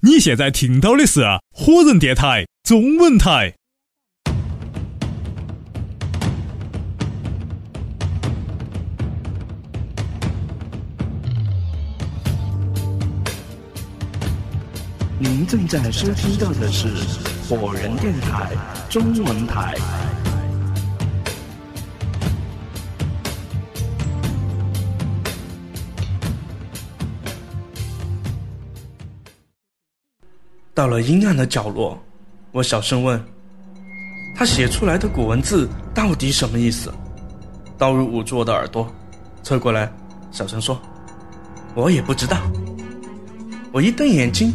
你现在听到的是火人电台中文台。您正在收听到的是火人电台中文台。到了阴暗的角落，我小声问：“他写出来的古文字到底什么意思？”刀如捂住我的耳朵，侧过来，小声说：“我也不知道。”我一瞪眼睛，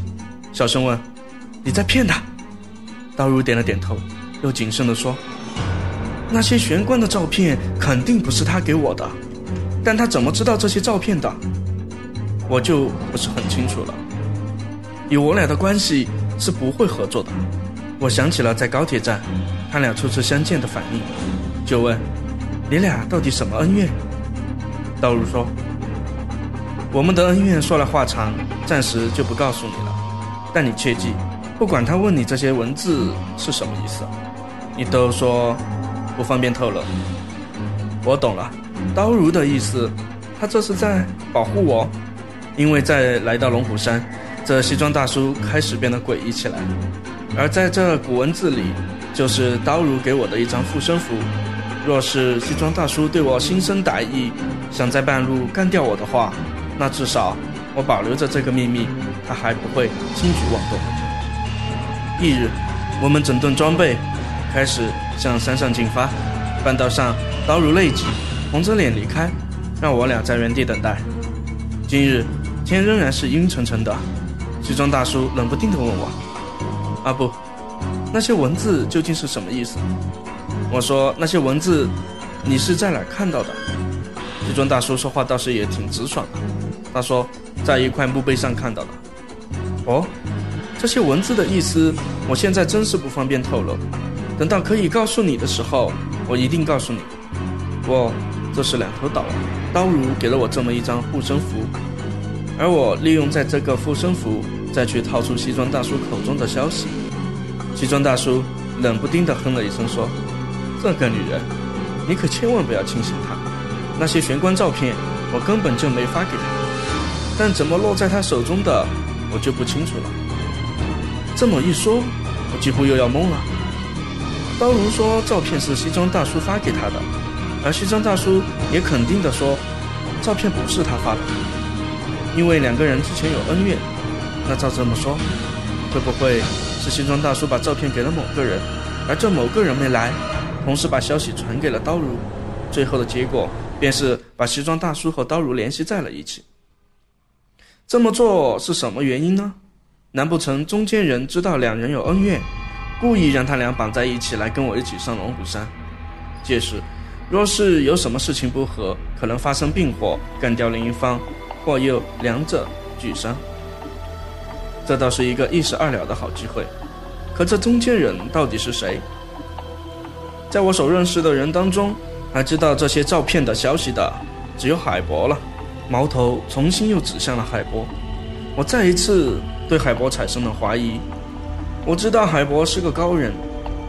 小声问：“你在骗他？”刀如点了点头，又谨慎地说：“那些玄关的照片肯定不是他给我的，但他怎么知道这些照片的？我就不是很清楚了。”以我俩的关系是不会合作的。我想起了在高铁站，他俩初次相见的反应，就问：“你俩到底什么恩怨？”道如说：“我们的恩怨说来话长，暂时就不告诉你了。但你切记，不管他问你这些文字是什么意思，你都说不方便透露。”我懂了，刀如的意思，他这是在保护我，因为在来到龙虎山。这西装大叔开始变得诡异起来，而在这古文字里，就是刀如给我的一张护身符。若是西装大叔对我心生歹意，想在半路干掉我的话，那至少我保留着这个秘密，他还不会轻举妄动。翌日，我们整顿装备，开始向山上进发。半道上，刀如泪疾，红着脸离开，让我俩在原地等待。今日天仍然是阴沉沉的。西装大叔冷不丁地问我：“阿布，那些文字究竟是什么意思？”我说：“那些文字，你是在哪看到的？”西装大叔说话倒是也挺直爽的。他说：“在一块墓碑上看到的。”哦，这些文字的意思，我现在真是不方便透露。等到可以告诉你的时候，我一定告诉你。我这是两头倒，刀如给了我这么一张护身符。而我利用在这个护身符，再去套出西装大叔口中的消息。西装大叔冷不丁地哼了一声，说：“这个女人，你可千万不要轻信她。那些玄关照片，我根本就没发给她，但怎么落在她手中的，我就不清楚了。”这么一说，我几乎又要懵了。刀如说照片是西装大叔发给他的，而西装大叔也肯定地说，照片不是他发的。因为两个人之前有恩怨，那照这么说，会不会是西装大叔把照片给了某个人，而这某个人没来，同时把消息传给了刀如，最后的结果便是把西装大叔和刀如联系在了一起。这么做是什么原因呢？难不成中间人知道两人有恩怨，故意让他俩绑在一起来跟我一起上龙虎山？届时，若是有什么事情不和，可能发生并火，干掉另一方。或又两者俱伤，这倒是一个一石二鸟的好机会。可这中间人到底是谁？在我所认识的人当中，还知道这些照片的消息的只有海博了。矛头重新又指向了海博，我再一次对海博产生了怀疑。我知道海博是个高人，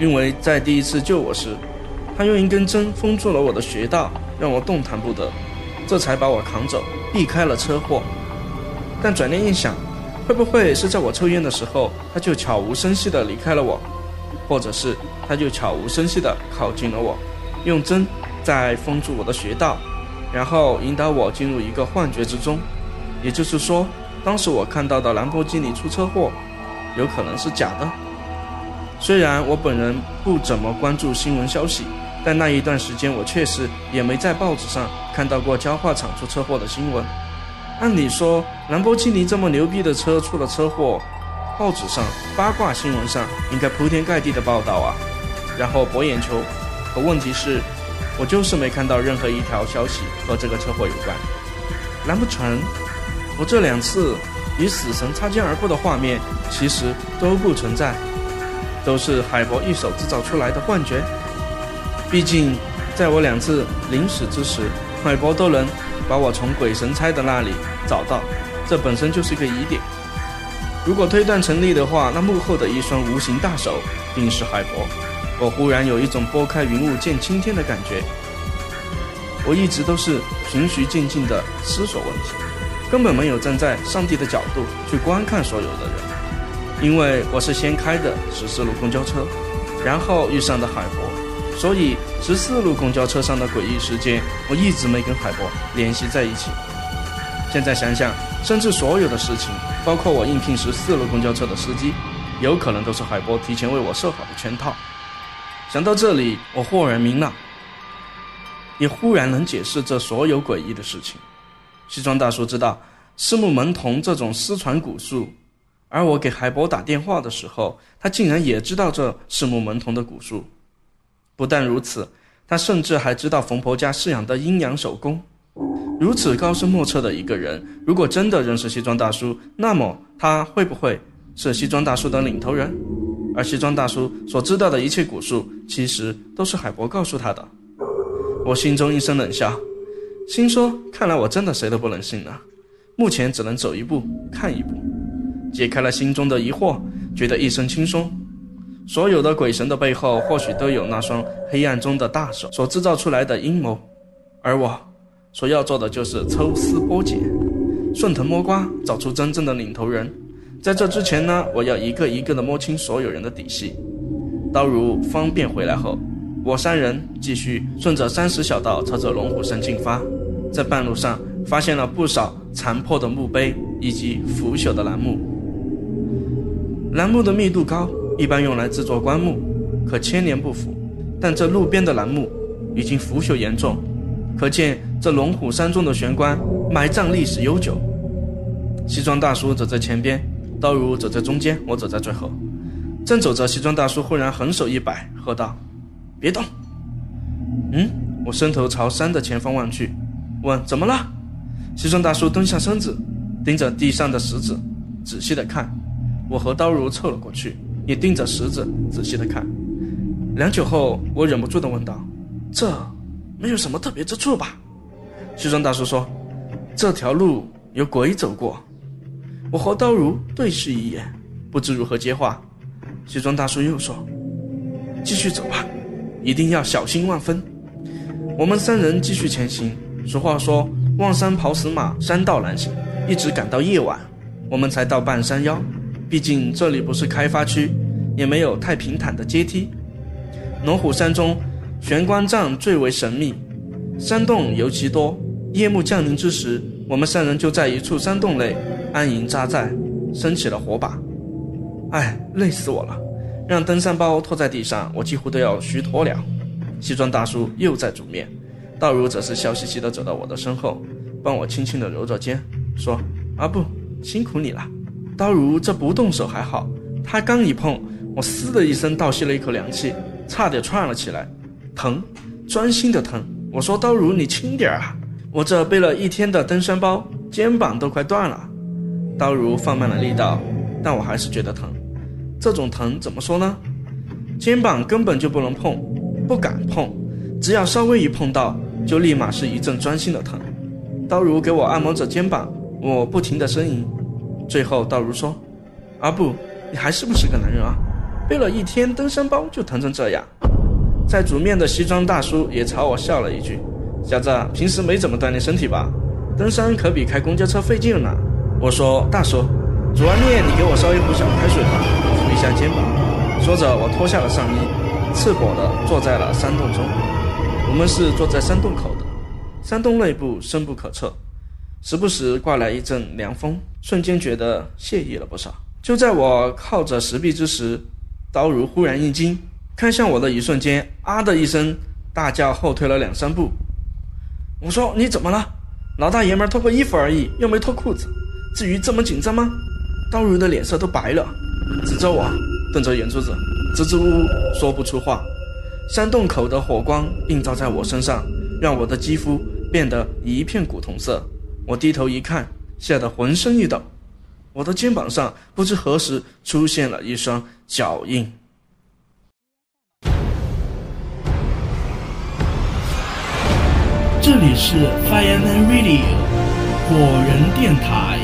因为在第一次救我时，他用一根针封住了我的穴道，让我动弹不得，这才把我扛走。避开了车祸，但转念一想，会不会是在我抽烟的时候，他就悄无声息地离开了我，或者是他就悄无声息地靠近了我，用针再封住我的穴道，然后引导我进入一个幻觉之中。也就是说，当时我看到的兰博基尼出车祸，有可能是假的。虽然我本人不怎么关注新闻消息。但那一段时间，我确实也没在报纸上看到过焦化厂出车祸的新闻。按理说，兰博基尼这么牛逼的车出了车祸，报纸上、八卦新闻上应该铺天盖地的报道啊，然后博眼球。可问题是，我就是没看到任何一条消息和这个车祸有关。难不成，我这两次与死神擦肩而过的画面其实都不存在，都是海博一手制造出来的幻觉？毕竟，在我两次临死之时，海博都能把我从鬼神差的那里找到，这本身就是一个疑点。如果推断成立的话，那幕后的一双无形大手定是海博。我忽然有一种拨开云雾见青天的感觉。我一直都是循序渐进的思索问题，根本没有站在上帝的角度去观看所有的人，因为我是先开的十四路公交车，然后遇上的海博，所以十四路公交车上的诡异事件，我一直没跟海博联系在一起。现在想想，甚至所有的事情，包括我应聘十四路公交车的司机，有可能都是海波提前为我设好的圈套。想到这里，我豁然明朗。也忽然能解释这所有诡异的事情。西装大叔知道四目门童这种失传古术，而我给海波打电话的时候，他竟然也知道这四目门童的古术。不但如此，他甚至还知道冯婆家饲养的阴阳手工。如此高深莫测的一个人，如果真的认识西装大叔，那么他会不会是西装大叔的领头人？而西装大叔所知道的一切古术，其实都是海博告诉他的。我心中一声冷笑，心说：“看来我真的谁都不能信了。目前只能走一步看一步。”解开了心中的疑惑，觉得一身轻松。所有的鬼神的背后，或许都有那双黑暗中的大手所制造出来的阴谋，而我所要做的就是抽丝剥茧，顺藤摸瓜，找出真正的领头人。在这之前呢，我要一个一个的摸清所有人的底细。刀如方便回来后。我三人继续顺着山石小道朝着龙虎山进发，在半路上发现了不少残破的墓碑以及腐朽的楠木。楠木的密度高，一般用来制作棺木，可千年不腐。但这路边的楠木已经腐朽严重，可见这龙虎山中的玄关埋葬历史悠久。西装大叔走在前边，刀如走在中间，我走在最后。正走着，西装大叔忽然横手一摆，喝道。别动！嗯，我伸头朝山的前方望去，问：“怎么了？”西装大叔蹲下身子，盯着地上的石子，仔细的看。我和刀如凑了过去，也盯着石子仔细的看。良久后，我忍不住的问道：“这没有什么特别之处吧？”西装大叔说：“这条路有鬼走过。”我和刀如对视一眼，不知如何接话。西装大叔又说：“继续走吧。”一定要小心万分。我们三人继续前行。俗话说：“望山跑死马，山道难行。”一直赶到夜晚，我们才到半山腰。毕竟这里不是开发区，也没有太平坦的阶梯。龙虎山中，玄关杖最为神秘，山洞尤其多。夜幕降临之时，我们三人就在一处山洞内安营扎寨，升起了火把。哎，累死我了。让登山包拖在地上，我几乎都要虚脱了。西装大叔又在煮面，道如则是笑嘻嘻地走到我的身后，帮我轻轻地揉着肩，说：“阿布，辛苦你了。”刀如这不动手还好，他刚一碰，我嘶的一声倒吸了一口凉气，差点窜了起来，疼，钻心的疼。我说：“刀如，你轻点啊，我这背了一天的登山包，肩膀都快断了。”刀如放慢了力道，但我还是觉得疼。这种疼怎么说呢？肩膀根本就不能碰，不敢碰，只要稍微一碰到，就立马是一阵钻心的疼。刀如给我按摩着肩膀，我不停的呻吟。最后道如说：“阿布，你还是不是个男人啊？背了一天登山包就疼成这样。”在煮面的西装大叔也朝我笑了一句：“小子，平时没怎么锻炼身体吧？登山可比开公交车费劲呢。”我说：“大叔，煮完面你给我烧一壶小开水吧。”扶一下肩膀，说着，我脱下了上衣，赤裸的坐在了山洞中。我们是坐在山洞口的，山洞内部深不可测，时不时刮来一阵凉风，瞬间觉得惬意了不少。就在我靠着石壁之时，刀如忽然一惊，看向我的一瞬间，啊的一声大叫，后退了两三步。我说：“你怎么了？老大爷们脱个衣服而已，又没脱裤子，至于这么紧张吗？”刀如的脸色都白了。指着我，瞪着眼珠子，支支吾吾说不出话。山洞口的火光映照在我身上，让我的肌肤变得一片古铜色。我低头一看，吓得浑身一抖。我的肩膀上不知何时出现了一双脚印。这里是 Fireman Radio 火人电台。